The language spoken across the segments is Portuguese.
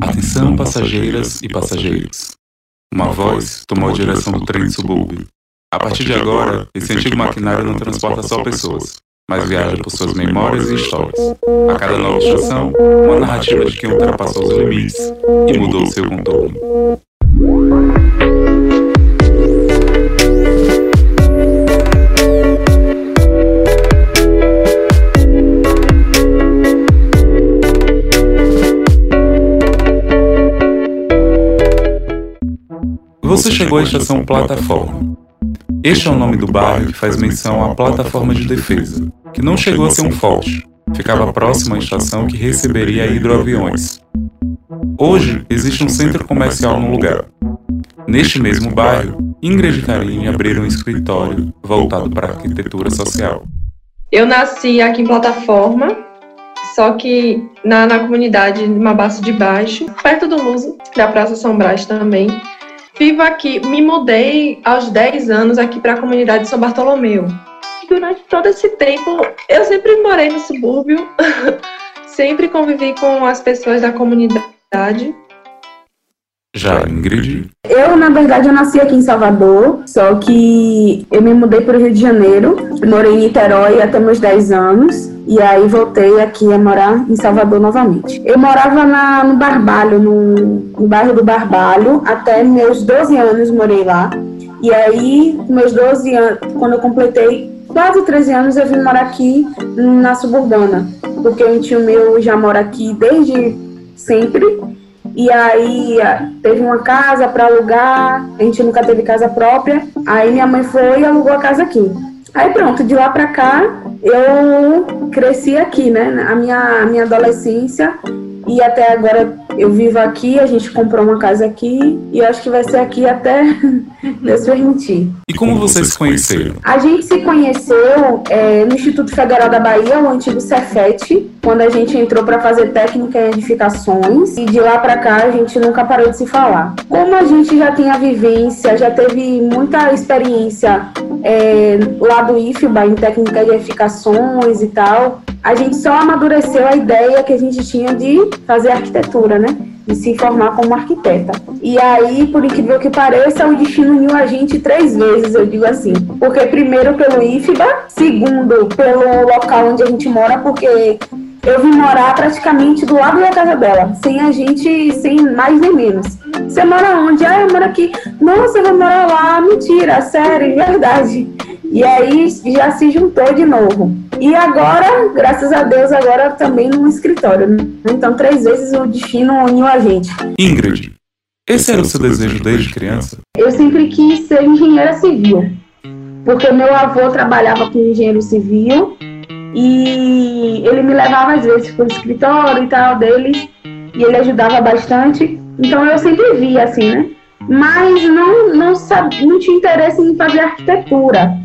Atenção, passageiras e passageiros. Uma voz tomou a direção do trem subúrbio. A partir de agora, esse antigo maquinário não transporta só pessoas, mas viaja por suas memórias e histórias. A cada nova estação, uma narrativa de quem ultrapassou os limites e mudou seu contorno. Você chegou à estação Plataforma. Este é o nome do bairro que faz menção à plataforma de defesa, que não chegou a ser um forte, ficava próximo à estação que receberia hidroaviões. Hoje existe um centro comercial no lugar. Neste mesmo bairro, Ingrid e Karine abriram um escritório voltado para a arquitetura social. Eu nasci aqui em Plataforma, só que na, na comunidade Mabaço de Baixo, perto do Luso, da Praça São Brás também. Vivo aqui, me mudei aos 10 anos aqui para a comunidade de São Bartolomeu. E durante todo esse tempo, eu sempre morei no subúrbio, sempre convivi com as pessoas da comunidade. Já Ingrid? Eu, na verdade, eu nasci aqui em Salvador, só que eu me mudei para o Rio de Janeiro, morei em Niterói até meus 10 anos, e aí voltei aqui a morar em Salvador novamente. Eu morava na, no Barbalho, no, no bairro do Barbalho, até meus 12 anos morei lá. E aí, meus 12 anos, quando eu completei quase 13 anos, eu vim morar aqui na suburbana, porque um tio meu já mora aqui desde sempre. E aí teve uma casa para alugar, a gente nunca teve casa própria. Aí minha mãe foi e alugou a casa aqui. Aí pronto, de lá para cá eu cresci aqui, né? A minha, a minha adolescência e até agora eu vivo aqui, a gente comprou uma casa aqui e eu acho que vai ser aqui até Deus permitir. E como vocês se conheceram? A gente se conheceu é, no Instituto Federal da Bahia, o antigo Cefet, quando a gente entrou para fazer técnica em edificações e de lá para cá a gente nunca parou de se falar. Como a gente já tem a vivência, já teve muita experiência é, lá do IFBA em técnica de edificações e tal, a gente só amadureceu a ideia que a gente tinha de fazer arquitetura, né? De se formar como arquiteta. E aí, por incrível que pareça, o destino uniu a gente três vezes, eu digo assim. Porque primeiro pelo IFBA, segundo pelo local onde a gente mora, porque eu vim morar praticamente do lado da casa dela, sem a gente, sem mais nem menos. Você mora onde? Ah, eu moro aqui. Nossa, eu vou morar lá. Mentira, sério, verdade. E aí já se juntou de novo. E agora, graças a Deus, agora também no escritório. Né? Então, três vezes o destino uniu a gente. Ingrid, esse era o seu desejo desde criança? Eu sempre quis ser engenheira civil. Porque meu avô trabalhava com engenheiro civil e ele me levava às vezes para o escritório e tal dele e ele ajudava bastante. Então eu sempre via assim, né? Mas não, não, sabia, não tinha interesse em fazer arquitetura.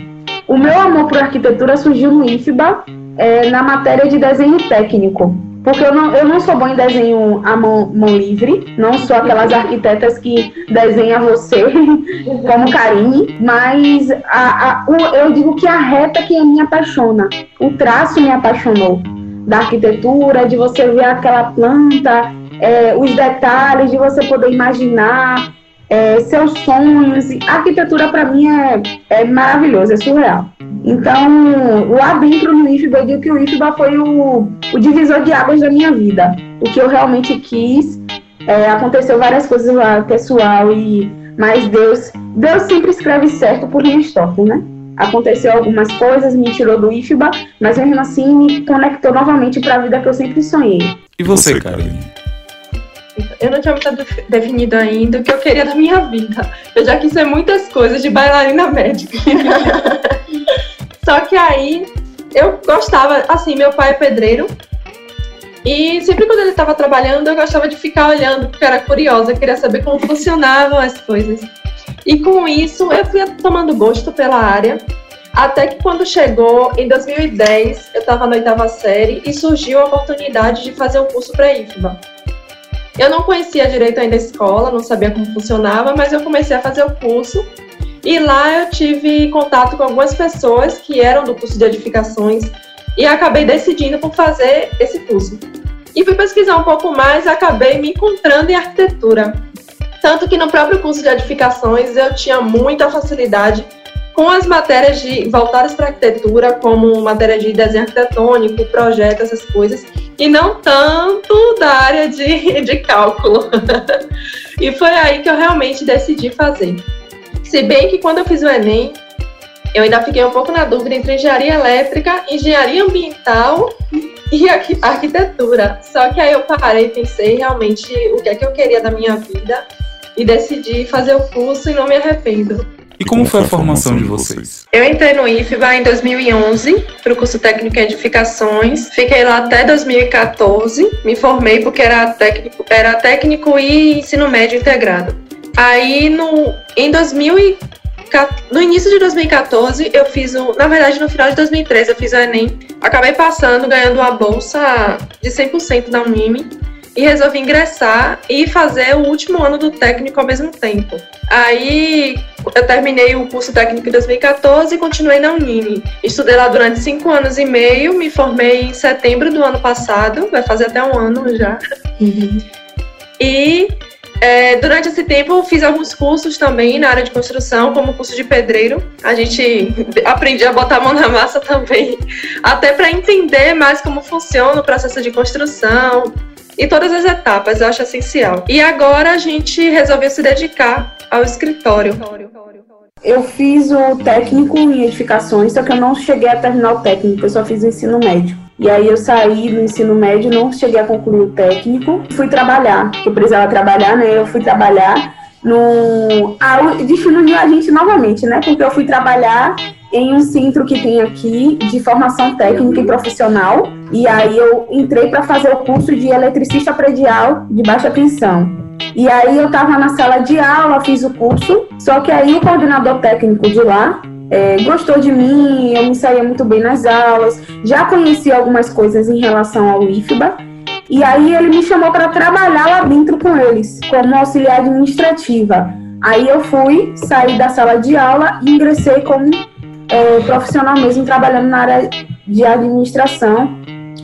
O meu amor por arquitetura surgiu no IFBA, é, na matéria de desenho técnico. Porque eu não, eu não sou bom em desenho à mão, mão livre, não sou aquelas arquitetas que desenha você como Karine, mas a, a, o, eu digo que a reta que me apaixona, o traço me apaixonou da arquitetura, de você ver aquela planta, é, os detalhes, de você poder imaginar é, seus sonhos. A arquitetura, para mim, é, é maravilhosa, é surreal. Então, lá dentro no IFBA, eu digo que o IFBA foi o, o divisor de águas da minha vida. O que eu realmente quis. É, aconteceu várias coisas lá, pessoal, e mas Deus, Deus sempre escreve certo por minha história, né? Aconteceu algumas coisas, me tirou do IFBA, mas mesmo assim me conectou novamente para a vida que eu sempre sonhei. E você, Caroline? Eu não tinha muito definido ainda o que eu queria da minha vida. Eu já quis ser muitas coisas de bailarina médica. Só que aí eu gostava, assim, meu pai é pedreiro. E sempre quando ele estava trabalhando, eu gostava de ficar olhando, porque era curiosa, queria saber como funcionavam as coisas. E com isso, eu fui tomando gosto pela área. Até que quando chegou em 2010, eu estava na oitava série e surgiu a oportunidade de fazer um curso para IFBA. Eu não conhecia direito ainda a escola, não sabia como funcionava, mas eu comecei a fazer o curso e lá eu tive contato com algumas pessoas que eram do curso de edificações e acabei decidindo por fazer esse curso. E fui pesquisar um pouco mais acabei me encontrando em arquitetura. Tanto que no próprio curso de edificações eu tinha muita facilidade com as matérias de voltadas para arquitetura, como matéria de desenho arquitetônico, projeto, essas coisas, e não tanto da área de, de cálculo. e foi aí que eu realmente decidi fazer. Se bem que quando eu fiz o Enem, eu ainda fiquei um pouco na dúvida entre engenharia elétrica, engenharia ambiental e arquitetura. Só que aí eu parei e pensei realmente o que é que eu queria da minha vida e decidi fazer o curso e não me arrependo. E como foi a formação de vocês? Eu entrei no IFBA em 2011 para o curso técnico em edificações. Fiquei lá até 2014. Me formei porque era técnico, era técnico e ensino médio integrado. Aí no em 2000 no início de 2014 eu fiz o, na verdade no final de 2013 eu fiz o ENEM. Acabei passando, ganhando uma bolsa de 100% da UNIME e resolvi ingressar e fazer o último ano do técnico ao mesmo tempo. Aí eu terminei o curso técnico em 2014 e continuei na Unime. Estudei lá durante cinco anos e meio, me formei em setembro do ano passado, vai fazer até um ano já. Uhum. E é, durante esse tempo fiz alguns cursos também na área de construção, como curso de pedreiro. A gente aprendi a botar a mão na massa também, até para entender mais como funciona o processo de construção, e todas as etapas, eu acho essencial. E agora a gente resolveu se dedicar ao escritório. Eu fiz o técnico em edificações, só que eu não cheguei a terminar o técnico, eu só fiz o ensino médio. E aí eu saí do ensino médio, não cheguei a concluir o técnico, fui trabalhar, eu precisava trabalhar, né? Eu fui trabalhar no. Ah, definiu a gente novamente, né? Porque eu fui trabalhar em um centro que tem aqui de formação técnica e profissional. E aí eu entrei para fazer o curso de eletricista predial de baixa tensão. E aí eu estava na sala de aula, fiz o curso, só que aí o coordenador técnico de lá é, gostou de mim, eu me saía muito bem nas aulas, já conheci algumas coisas em relação ao IFBA, e aí ele me chamou para trabalhar lá dentro com eles, como auxiliar administrativa. Aí eu fui, saí da sala de aula e ingressei como é, profissional mesmo, trabalhando na área de administração,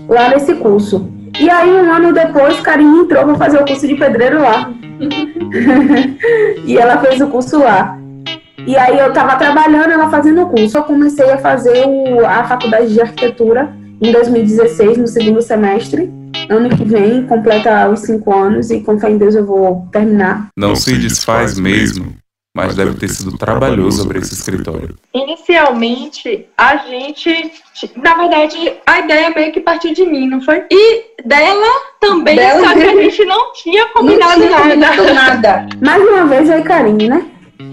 lá nesse curso. E aí, um ano depois, Karine entrou para fazer o curso de pedreiro lá. e ela fez o curso lá. E aí, eu estava trabalhando, ela fazendo o curso. Eu comecei a fazer o, a faculdade de arquitetura em 2016, no segundo semestre. Ano que vem, completa os cinco anos e com fé em Deus eu vou terminar. Não se desfaz mesmo mas deve ter sido trabalhoso abrir esse escritório. Inicialmente, a gente, na verdade, a ideia meio que partiu de mim, não foi? E dela também, dela só que a gente não tinha combinado não tinha nada. Combinado nada. Mais uma vez, aí, Karine, né?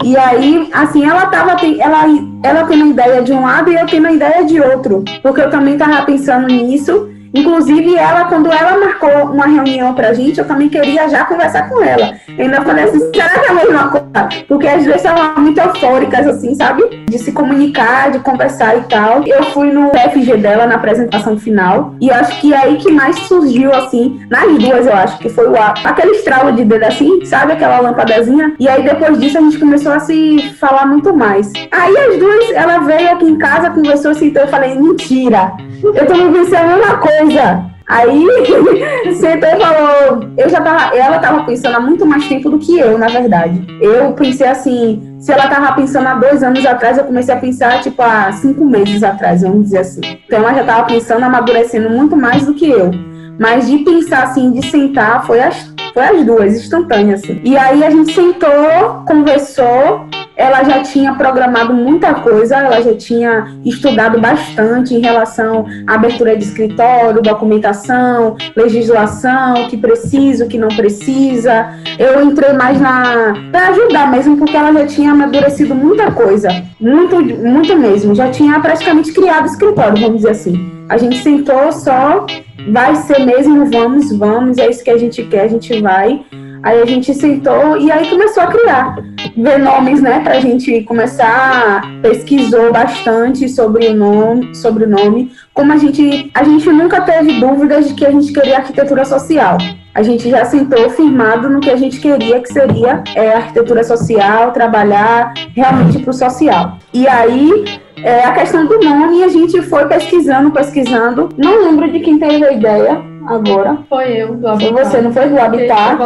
E aí, assim, ela tava, ela, ela tendo a ideia de um lado e eu tendo a ideia de outro. Porque eu também tava pensando nisso Inclusive, ela, quando ela marcou uma reunião pra gente, eu também queria já conversar com ela. Eu ainda falei assim, será que é a mesma coisa? Porque as duas estavam muito eufóricas, assim, sabe? De se comunicar, de conversar e tal. Eu fui no FG dela, na apresentação final, e acho que é aí que mais surgiu, assim, nas duas, eu acho, que foi o aquele estralo de dedo assim, sabe? Aquela lâmpadazinha. E aí, depois disso, a gente começou a se falar muito mais. Aí as duas, ela veio aqui em casa, conversou assim, então eu falei, mentira. Eu também pensei a mesma coisa. Aí sentou e falou, eu já tava, ela tava pensando há muito mais tempo do que eu, na verdade. Eu pensei assim, se ela tava pensando há dois anos atrás, eu comecei a pensar, tipo, há cinco meses atrás, vamos dizer assim. Então ela já tava pensando, amadurecendo muito mais do que eu. Mas de pensar assim, de sentar, foi as, foi as duas, instantâneas, assim. E aí a gente sentou, conversou, ela já tinha programado muita coisa, ela já tinha estudado bastante em relação à abertura de escritório, documentação, legislação, o que precisa, o que não precisa. Eu entrei mais na para ajudar mesmo, porque ela já tinha amadurecido muita coisa, muito, muito mesmo. Já tinha praticamente criado escritório, vamos dizer assim. A gente sentou só, vai ser mesmo, vamos, vamos, é isso que a gente quer, a gente vai. Aí a gente sentou e aí começou a criar, ver nomes, né, pra gente começar, pesquisou bastante sobre o nome, sobre o nome. Como a gente, a gente nunca teve dúvidas de que a gente queria arquitetura social. A gente já sentou firmado no que a gente queria, que seria é, arquitetura social, trabalhar realmente para o social. E aí, é, a questão do nome, a gente foi pesquisando, pesquisando. Não lembro de quem teve a ideia, agora. Foi eu, do Habitat. Foi você, não foi do Habitat?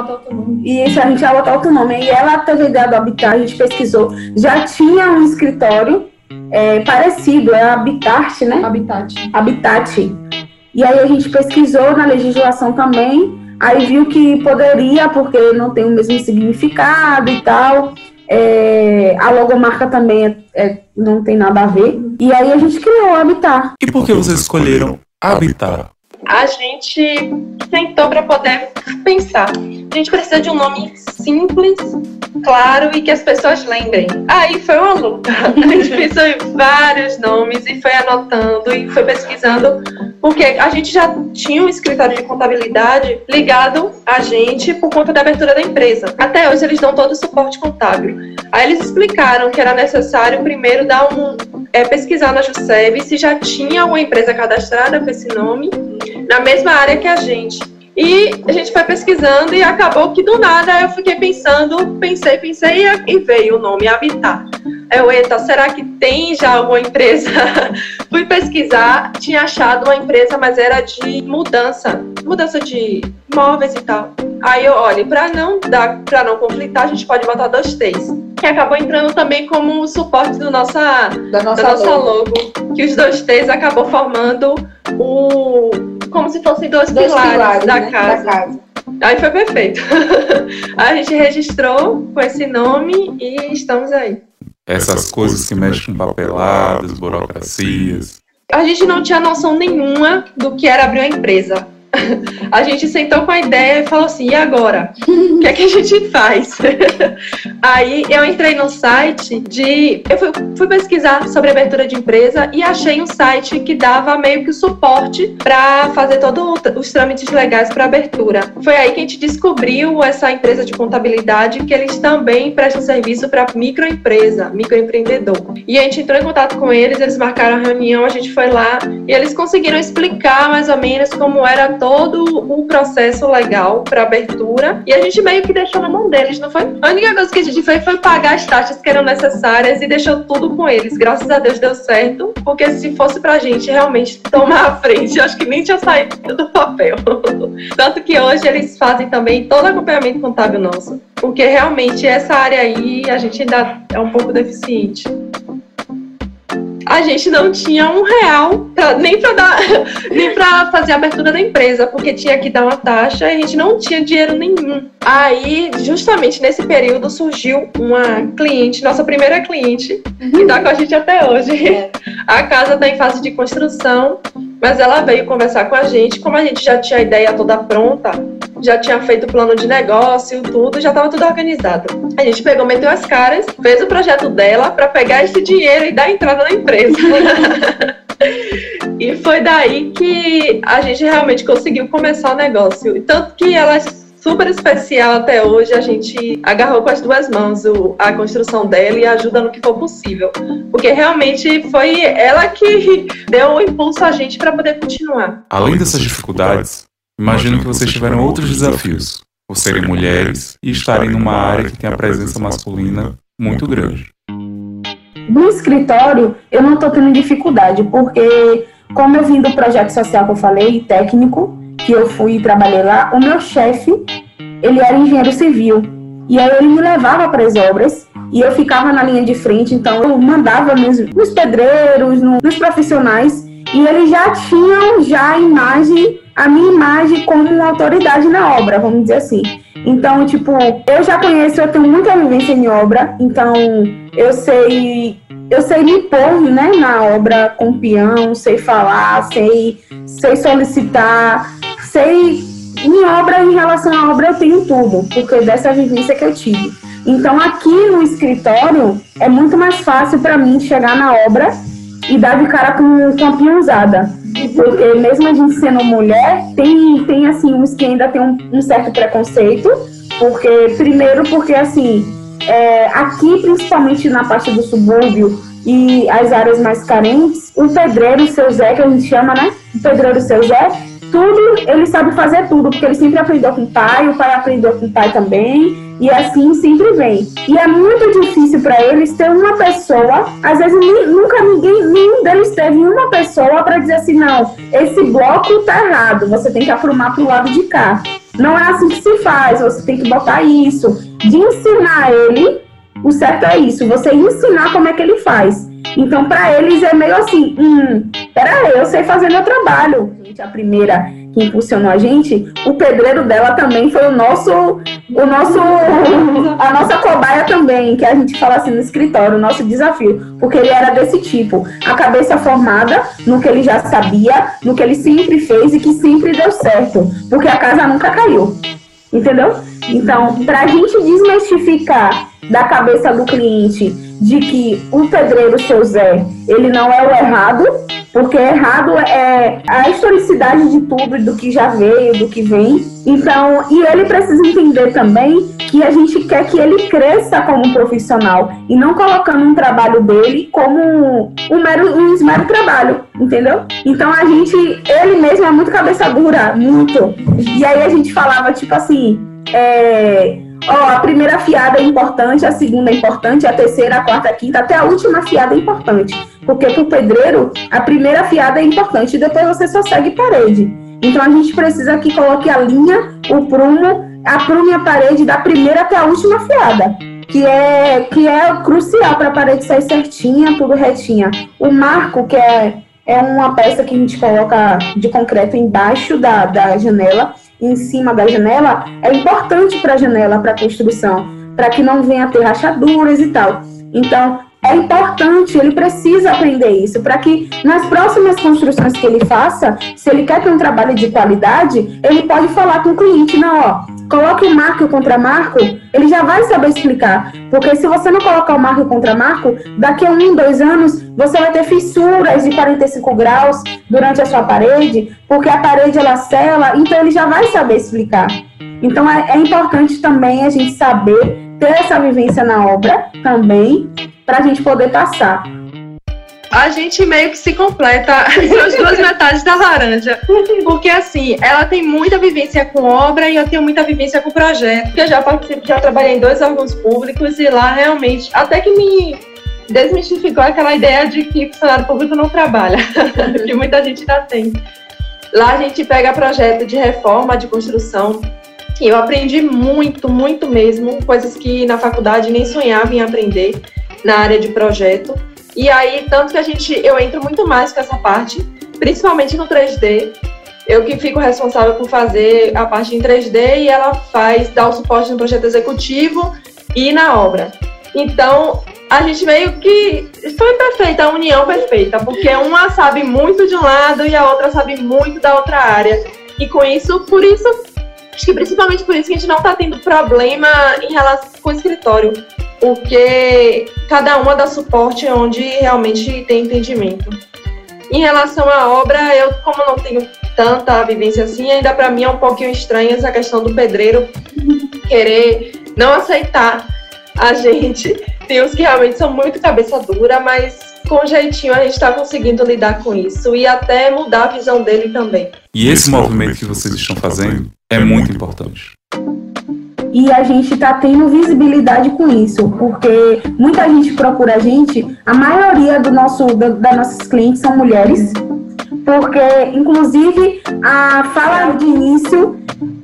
E isso a gente ia botar outro nome. E ela teve ideia do Habitat, a gente pesquisou. Já tinha um escritório é, parecido, é Habitat, né? Habitat. Habitat. E aí a gente pesquisou na legislação também, aí viu que poderia, porque não tem o mesmo significado e tal. É, a logomarca também é, é, não tem nada a ver. E aí a gente criou o Habitat. E por que vocês escolheram Habitat? A gente sentou para poder pensar. A gente precisa de um nome simples, claro e que as pessoas lembrem. Aí foi uma luta. A gente pensou em vários nomes e foi anotando e foi pesquisando, porque a gente já tinha um escritório de contabilidade ligado a gente por conta da abertura da empresa. Até hoje eles dão todo o suporte contábil. Aí eles explicaram que era necessário primeiro dar um é, pesquisar na Juscev se já tinha uma empresa cadastrada com esse nome na mesma área que a gente. E a gente foi pesquisando e acabou que do nada eu fiquei pensando, pensei, pensei e veio o nome Habitat. Eu, eita, será que tem já alguma empresa? Fui pesquisar, tinha achado uma empresa, mas era de mudança, mudança de móveis e tal. Aí eu, olha, para não dar, para não conflitar, a gente pode botar dois T's. Que acabou entrando também como suporte do nossa, da nossa, da nossa logo. logo. Que os dois T's acabou formando o como se fossem dois, dois pilares, pilares da, né? casa. da casa. Aí foi perfeito. a gente registrou com esse nome e estamos aí. Essas coisas que mexem com papeladas, burocracias. A gente não tinha noção nenhuma do que era abrir uma empresa a gente sentou com a ideia e falou assim: e agora? O que é que a gente faz? Aí eu entrei no site de. Eu fui, fui, pesquisar sobre abertura de empresa e achei um site que dava meio que o suporte para fazer todos os trâmites legais para abertura. Foi aí que a gente descobriu essa empresa de contabilidade que eles também prestam serviço para microempresa, microempreendedor. E a gente entrou em contato com eles, eles marcaram a reunião, a gente foi lá e eles conseguiram explicar mais ou menos como era todo todo o processo legal para abertura e a gente meio que deixou na mão deles, não foi? A única coisa que a gente fez foi pagar as taxas que eram necessárias e deixou tudo com eles. Graças a Deus deu certo, porque se fosse pra gente realmente tomar a frente, acho que nem tinha saído do papel. Tanto que hoje eles fazem também todo acompanhamento contábil nosso, porque realmente essa área aí a gente ainda é um pouco deficiente a gente não tinha um real pra, nem para dar nem para fazer a abertura da empresa, porque tinha que dar uma taxa e a gente não tinha dinheiro nenhum. Aí, justamente nesse período, surgiu uma cliente, nossa primeira cliente, que está com a gente até hoje. É. A casa está em fase de construção, mas ela veio conversar com a gente, como a gente já tinha a ideia toda pronta, já tinha feito o plano de negócio, tudo, já estava tudo organizado. A gente pegou, meteu as caras, fez o projeto dela para pegar esse dinheiro e dar entrada na empresa. e foi daí que a gente realmente conseguiu começar o negócio. Tanto que ela é super especial até hoje, a gente agarrou com as duas mãos o, a construção dela e ajuda no que for possível. Porque realmente foi ela que deu o impulso a gente para poder continuar. Além dessas dificuldades, Imagino que vocês tiveram outros desafios, por serem mulheres e estarem numa área que tem a presença masculina muito grande. No escritório, eu não estou tendo dificuldade, porque, como eu vim do projeto social que eu falei, técnico, que eu fui e trabalhei lá, o meu chefe, ele era engenheiro civil. E aí ele me levava para as obras e eu ficava na linha de frente, então eu mandava nos, nos pedreiros, no, nos profissionais, e eles já tinham já a imagem a minha imagem como uma autoridade na obra, vamos dizer assim. Então, tipo, eu já conheço, eu tenho muita vivência em obra, então eu sei, eu sei me pôr, né, na obra com peão, sei falar, sei, sei solicitar, sei em obra, em relação à obra, eu tenho tudo, porque dessa vivência que eu tive. Então, aqui no escritório, é muito mais fácil para mim chegar na obra e dar de cara com, com a peãozada porque mesmo a gente sendo mulher, tem, tem assim, uns que ainda tem um, um certo preconceito, porque, primeiro, porque assim, é, aqui, principalmente na parte do subúrbio e as áreas mais carentes, o pedreiro, seu Zé, que a gente chama, né? O pedreiro, seu Zé, tudo, ele sabe fazer tudo, porque ele sempre aprendeu com o pai, o pai aprendeu com o pai também, e assim sempre vem. E é muito difícil para eles ter uma pessoa, às vezes nunca ninguém, nenhum deles teve uma pessoa para dizer assim, não, esse bloco tá errado, você tem que aprumar pro lado de cá. Não é assim que se faz, você tem que botar isso. De ensinar ele, o certo é isso, você ensinar como é que ele faz. Então, para eles é meio assim, hum, peraí, eu sei fazer meu trabalho. A primeira que impulsionou a gente, o pedreiro dela também foi o nosso, o nosso, a nossa cobaia também, que a gente fala assim no escritório, o nosso desafio, porque ele era desse tipo, a cabeça formada no que ele já sabia, no que ele sempre fez e que sempre deu certo, porque a casa nunca caiu, entendeu? Então, para a gente desmistificar da cabeça do cliente de que o pedreiro seu Zé, ele não é o errado, porque errado é a historicidade de tudo, do que já veio, do que vem. Então, e ele precisa entender também que a gente quer que ele cresça como profissional e não colocando um trabalho dele como um mero, um mero trabalho, entendeu? Então a gente, ele mesmo é muito cabeça dura, muito. E aí a gente falava tipo assim, é, Ó, a primeira fiada é importante, a segunda é importante, a terceira, a quarta, a quinta, até a última fiada é importante. Porque para o pedreiro, a primeira fiada é importante e depois você só segue parede. Então a gente precisa que coloque a linha, o prumo, a prumo a parede da primeira até a última fiada. Que é, que é crucial para a parede sair certinha, tudo retinha. O marco, que é, é uma peça que a gente coloca de concreto embaixo da, da janela, em cima da janela é importante para a janela, para a construção, para que não venha ter rachaduras e tal. Então, é importante, ele precisa aprender isso, para que nas próximas construções que ele faça, se ele quer ter um trabalho de qualidade, ele pode falar com o cliente, não, ó, coloque o marco e o contramarco, ele já vai saber explicar. Porque se você não colocar o marco e o contramarco, daqui a um, dois anos, você vai ter fissuras de 45 graus durante a sua parede, porque a parede ela sela, então ele já vai saber explicar. Então é, é importante também a gente saber ter essa vivência na obra também, para a gente poder passar. A gente meio que se completa as duas metades da laranja. Porque, assim, ela tem muita vivência com obra e eu tenho muita vivência com projeto. Eu já participo, já trabalhei em dois órgãos públicos e lá realmente, até que me desmistificou aquela ideia de que funcionário público não trabalha, que muita gente ainda tem. Lá a gente pega projeto de reforma, de construção, e eu aprendi muito, muito mesmo, coisas que na faculdade nem sonhava em aprender na área de projeto. E aí, tanto que a gente, eu entro muito mais com essa parte, principalmente no 3D. Eu que fico responsável por fazer a parte em 3D e ela faz, dá o suporte no projeto executivo e na obra. Então, a gente meio que foi perfeita, a união perfeita, porque uma sabe muito de um lado e a outra sabe muito da outra área. E com isso, por isso, acho que principalmente por isso que a gente não está tendo problema em relação com o escritório porque cada uma dá suporte onde realmente tem entendimento. Em relação à obra, eu, como não tenho tanta vivência assim, ainda para mim é um pouquinho estranha essa questão do pedreiro querer não aceitar a gente. Tem uns que realmente são muito cabeça dura, mas com jeitinho a gente está conseguindo lidar com isso e até mudar a visão dele também. E esse movimento que vocês estão fazendo é muito importante e a gente está tendo visibilidade com isso, porque muita gente procura a gente, a maioria do nosso, da, das nossas clientes são mulheres, porque inclusive a fala de início,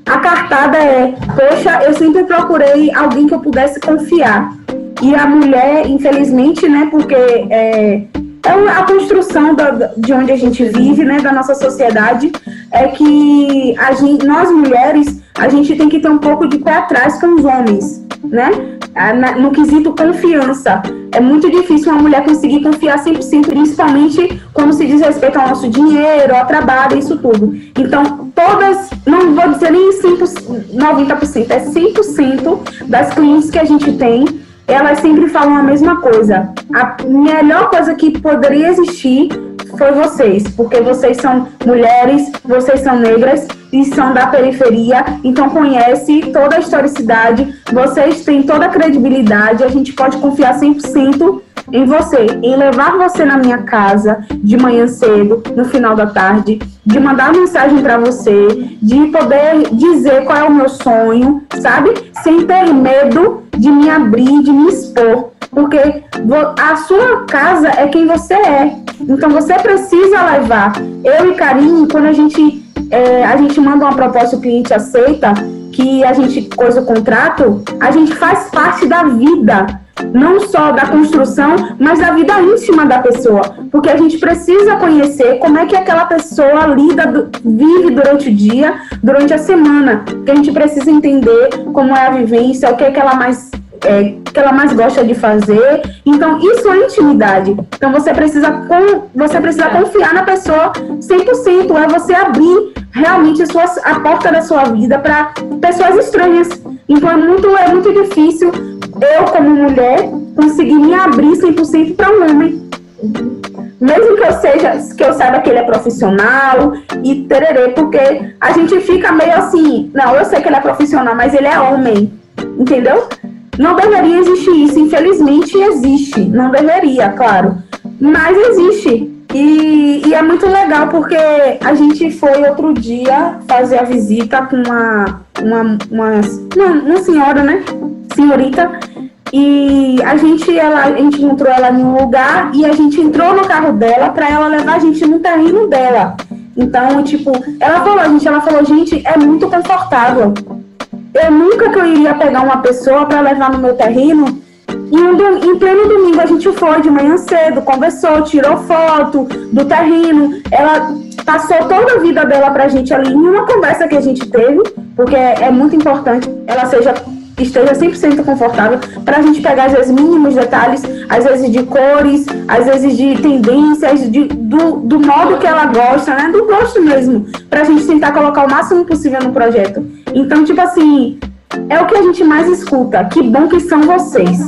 a cartada é, poxa, eu sempre procurei alguém que eu pudesse confiar. E a mulher, infelizmente, né, porque é, é a construção da, de onde a gente vive, né, da nossa sociedade, é que a gente, nós mulheres a gente tem que ter um pouco de pé atrás com os homens, né? No quesito confiança. É muito difícil uma mulher conseguir confiar 100%, principalmente quando se diz respeito ao nosso dinheiro, ao trabalho, isso tudo. Então, todas, não vou dizer nem 100%, 90%, é 100% das clientes que a gente tem, elas sempre falam a mesma coisa. A melhor coisa que poderia existir foi vocês, porque vocês são mulheres, vocês são negras e são da periferia, então conhece toda a historicidade, vocês têm toda a credibilidade, a gente pode confiar 100% em você, em levar você na minha casa de manhã cedo, no final da tarde, de mandar mensagem para você, de poder dizer qual é o meu sonho, sabe? Sem ter medo de me abrir, de me expor, porque a sua casa é quem você é. Então você precisa levar. Eu e Karine, quando a gente é, a gente manda uma proposta, o cliente aceita, que a gente coisa o contrato, a gente faz parte da vida, não só da construção, mas da vida íntima da pessoa, porque a gente precisa conhecer como é que aquela pessoa lida, vive durante o dia, durante a semana, que a gente precisa entender como é a vivência, o que é que ela mais é, que ela mais gosta de fazer. Então, isso é intimidade. Então, você precisa, com, você precisa confiar na pessoa 100%. É você abrir realmente a, sua, a porta da sua vida para pessoas estranhas. Então, é muito, é muito difícil eu, como mulher, conseguir me abrir 100% para um homem. Mesmo que eu seja, que eu saiba que ele é profissional e tererê, porque a gente fica meio assim, não, eu sei que ele é profissional, mas ele é homem, entendeu? Não deveria existir isso, infelizmente existe. Não deveria, claro. Mas existe. E, e, é muito legal porque a gente foi outro dia fazer a visita com uma, uma, uma, uma, senhora, né? Senhorita. E a gente, ela, a gente encontrou ela em um lugar e a gente entrou no carro dela para ela levar a gente no terreno dela. Então, tipo, ela falou, gente, ela falou, gente, é muito confortável. Eu nunca que eu iria pegar uma pessoa para levar no meu terreno. E um, em pleno domingo a gente foi de manhã cedo, conversou, tirou foto do terreno. Ela passou toda a vida dela pra gente ali em uma conversa que a gente teve, porque é, é muito importante ela seja esteja 100% confortável para a gente pegar, às vezes, mínimos detalhes, às vezes de cores, às vezes de tendências, de, do, do modo que ela gosta, né? Do gosto mesmo, para a gente tentar colocar o máximo possível no projeto. Então, tipo assim, é o que a gente mais escuta. Que bom que são vocês.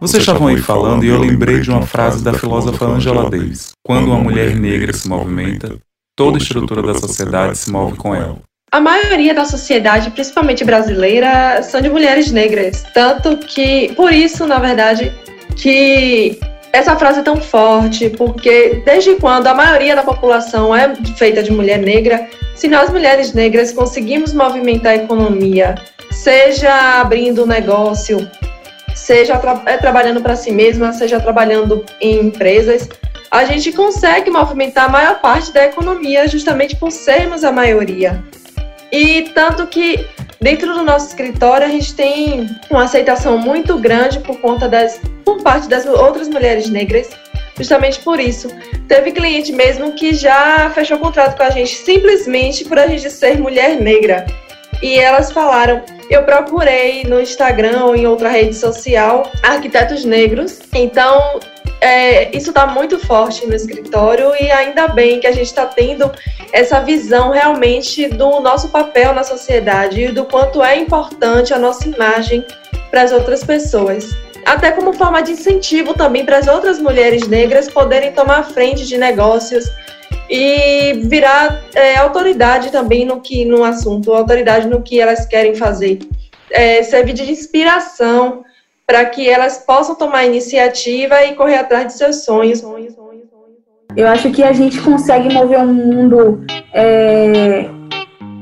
Vocês estavam aí falando e eu lembrei de uma frase da filósofa Angela Davis. Quando uma mulher negra se movimenta, toda a estrutura da sociedade se move com ela. A maioria da sociedade, principalmente brasileira, são de mulheres negras. Tanto que, por isso, na verdade, que essa frase é tão forte, porque desde quando a maioria da população é feita de mulher negra, se nós mulheres negras conseguimos movimentar a economia, seja abrindo um negócio, seja tra é, trabalhando para si mesma, seja trabalhando em empresas, a gente consegue movimentar a maior parte da economia justamente por sermos a maioria. E tanto que dentro do nosso escritório a gente tem uma aceitação muito grande por conta das por parte das outras mulheres negras. Justamente por isso. Teve cliente mesmo que já fechou contrato com a gente simplesmente por a gente ser mulher negra. E elas falaram: eu procurei no Instagram ou em outra rede social arquitetos negros. Então, é, isso está muito forte no escritório e ainda bem que a gente está tendo essa visão realmente do nosso papel na sociedade e do quanto é importante a nossa imagem para as outras pessoas. Até como forma de incentivo também para as outras mulheres negras poderem tomar frente de negócios e virar é, autoridade também no que no assunto, autoridade no que elas querem fazer. É, servir de inspiração para que elas possam tomar iniciativa e correr atrás de seus sonhos. Eu acho que a gente consegue mover o mundo é,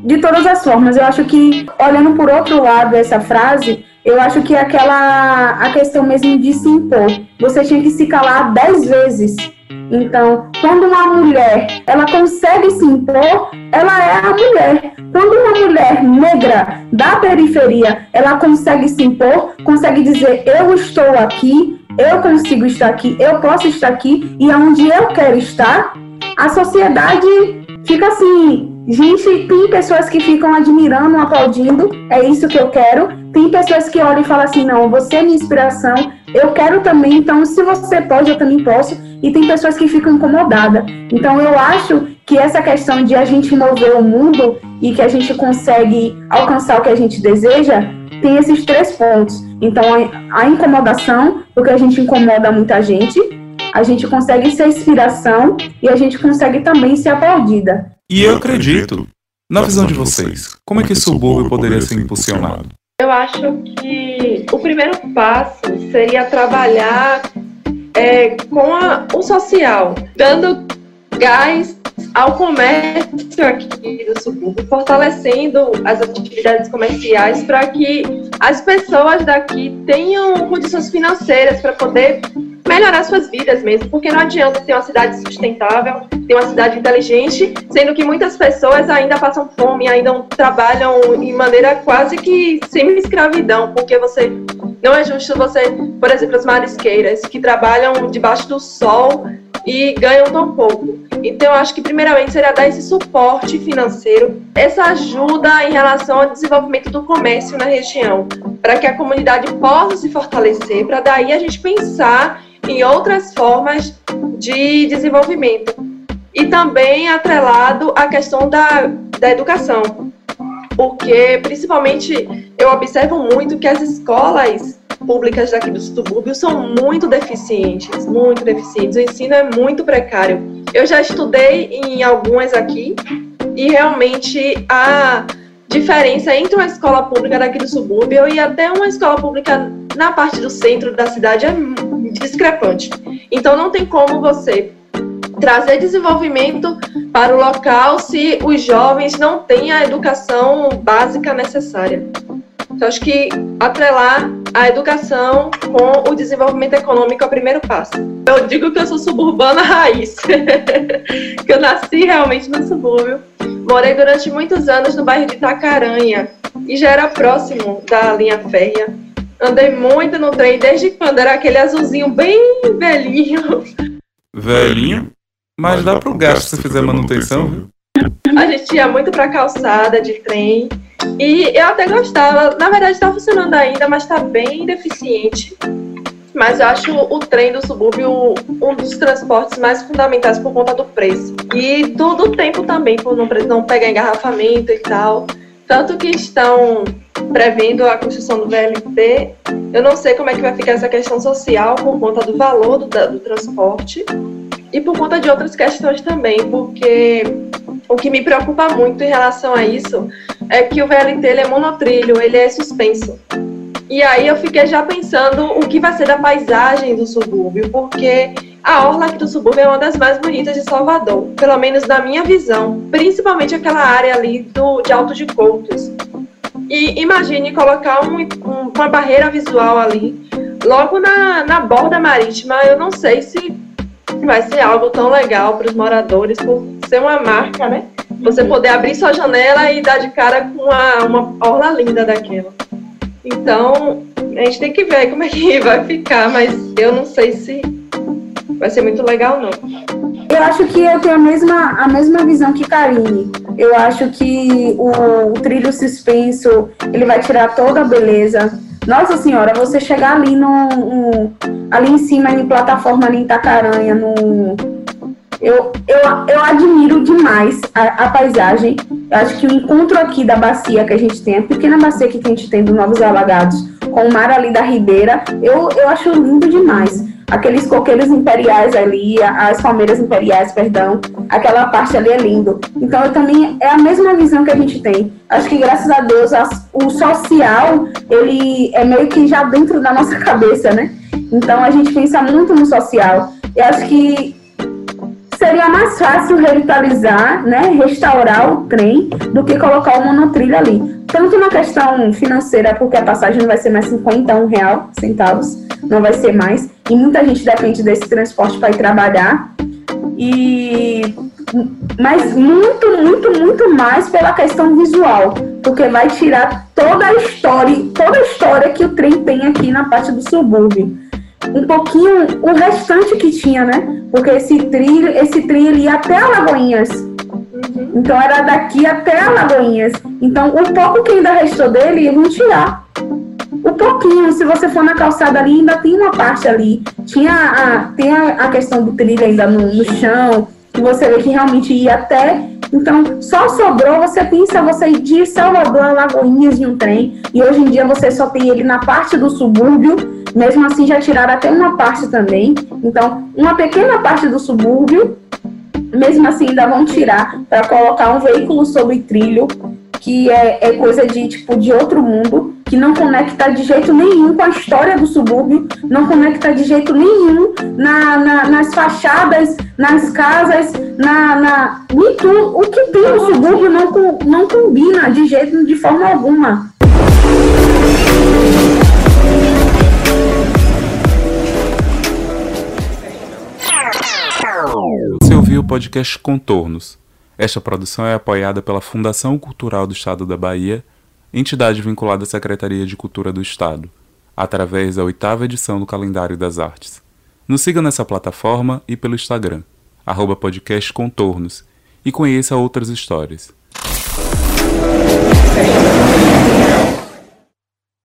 de todas as formas. Eu acho que, olhando por outro lado essa frase, eu acho que aquela a questão mesmo de se impor. Você tinha que se calar dez vezes então, quando uma mulher ela consegue se impor, ela é a mulher. Quando uma mulher negra da periferia ela consegue se impor, consegue dizer eu estou aqui, eu consigo estar aqui, eu posso estar aqui e aonde eu quero estar, a sociedade fica assim. Gente, tem pessoas que ficam admirando, aplaudindo, é isso que eu quero. Tem pessoas que olham e falam assim: não, você é minha inspiração, eu quero também, então se você pode, eu também posso. E tem pessoas que ficam incomodadas. Então eu acho que essa questão de a gente mover o mundo e que a gente consegue alcançar o que a gente deseja, tem esses três pontos. Então a incomodação, porque a gente incomoda muita gente, a gente consegue ser inspiração e a gente consegue também ser aplaudida. E eu acredito. Na visão de vocês, como é que o subúrbio poderia ser impulsionado? Eu acho que o primeiro passo seria trabalhar é, com a, o social, dando gás ao comércio aqui do subúrbio, fortalecendo as atividades comerciais para que as pessoas daqui tenham condições financeiras para poder melhorar suas vidas mesmo, porque não adianta ter uma cidade sustentável, ter uma cidade inteligente, sendo que muitas pessoas ainda passam fome, ainda trabalham em maneira quase que semi-escravidão, porque você não é justo você, por exemplo, as marisqueiras que trabalham debaixo do sol e ganham tão pouco. Então, eu acho que primeiramente seria dar esse suporte financeiro, essa ajuda em relação ao desenvolvimento do comércio na região, para que a comunidade possa se fortalecer, para daí a gente pensar em outras formas de desenvolvimento. E também atrelado à questão da, da educação, porque principalmente eu observo muito que as escolas públicas daqui do subúrbio são muito deficientes, muito deficientes. O ensino é muito precário. Eu já estudei em algumas aqui e realmente a diferença entre uma escola pública daqui do subúrbio e até uma escola pública na parte do centro da cidade é discrepante. Então não tem como você trazer desenvolvimento para o local se os jovens não têm a educação básica necessária. Então, acho que atrelar a educação com o desenvolvimento econômico é o primeiro passo. Eu digo que eu sou suburbana raiz, que eu nasci realmente no subúrbio. Morei durante muitos anos no bairro de Itacaranha e já era próximo da linha férrea. Andei muito no trem desde quando era aquele azulzinho bem velhinho. Velhinho? Mas dá pro gasto se fizer manutenção, viu? A gente ia muito pra calçada de trem. E eu até gostava. Na verdade, tá funcionando ainda, mas tá bem deficiente. Mas eu acho o trem do subúrbio um dos transportes mais fundamentais por conta do preço. E do, do tempo também, por não, não pegar engarrafamento e tal. Tanto que estão prevendo a construção do VLT. Eu não sei como é que vai ficar essa questão social por conta do valor do, do transporte e por conta de outras questões também, porque o que me preocupa muito em relação a isso é que o VLT ele é monotrilho, ele é suspenso. E aí eu fiquei já pensando o que vai ser da paisagem do subúrbio, porque a orla aqui do subúrbio é uma das mais bonitas de Salvador, pelo menos na minha visão, principalmente aquela área ali do, de Alto de Coutos. E imagine colocar um, um, uma barreira visual ali, logo na, na borda marítima, eu não sei se vai ser algo tão legal para os moradores, por ser uma marca, né? Você poder abrir sua janela e dar de cara com uma, uma orla linda daquela. Então, a gente tem que ver como é que vai ficar, mas eu não sei se vai ser muito legal, não. Eu acho que eu tenho a mesma, a mesma visão que Karine. Eu acho que o, o trilho suspenso, ele vai tirar toda a beleza. Nossa senhora, você chegar ali no, ali em cima, em plataforma ali em Itacaranha, no, eu, eu, eu admiro demais a, a, paisagem. Eu acho que o encontro aqui da bacia que a gente tem, a pequena bacia que a gente tem do Novos Alagados, com o mar ali da Ribeira, eu, eu acho lindo demais. Aqueles coqueiros imperiais ali, as palmeiras imperiais, perdão, aquela parte ali é lindo. Então, eu também é a mesma visão que a gente tem. Acho que graças a Deus as, o social ele é meio que já dentro da nossa cabeça, né? Então a gente pensa muito no social. Eu acho que seria mais fácil revitalizar, né, restaurar o trem do que colocar o monotrilho ali. Tanto na questão financeira, porque a passagem não vai ser mais 51 real, centavos, não vai ser mais. E muita gente depende desse transporte para ir trabalhar. E mas muito, muito, muito mais pela questão visual, porque vai tirar toda a história, toda a história que o trem tem aqui na parte do subúrbio um pouquinho o restante que tinha, né? Porque esse trilho, esse trilho ia até Alagoinhas. Uhum. Então era daqui até Alagoinhas. Então o pouco que ainda restou dele vão tirar. O pouquinho, se você for na calçada ali, ainda tem uma parte ali. Tinha a, tem a, a questão do trilho ainda no, no chão, que você vê que realmente ia até. Então, só sobrou, você pensa você ir de Salvador a Lagoinhas de um trem, e hoje em dia você só tem ele na parte do subúrbio, mesmo assim já tiraram até uma parte também. Então, uma pequena parte do subúrbio, mesmo assim ainda vão tirar para colocar um veículo sobre trilho, que é, é coisa de tipo de outro mundo. Que não conecta de jeito nenhum com a história do subúrbio, não conecta de jeito nenhum na, na, nas fachadas, nas casas, na, na tudo. O que tem no subúrbio não, não combina de jeito, de forma alguma. Você ouviu o podcast Contornos. Esta produção é apoiada pela Fundação Cultural do Estado da Bahia entidade vinculada à Secretaria de Cultura do Estado, através da oitava edição do Calendário das Artes. Nos siga nessa plataforma e pelo Instagram, arroba e conheça outras histórias.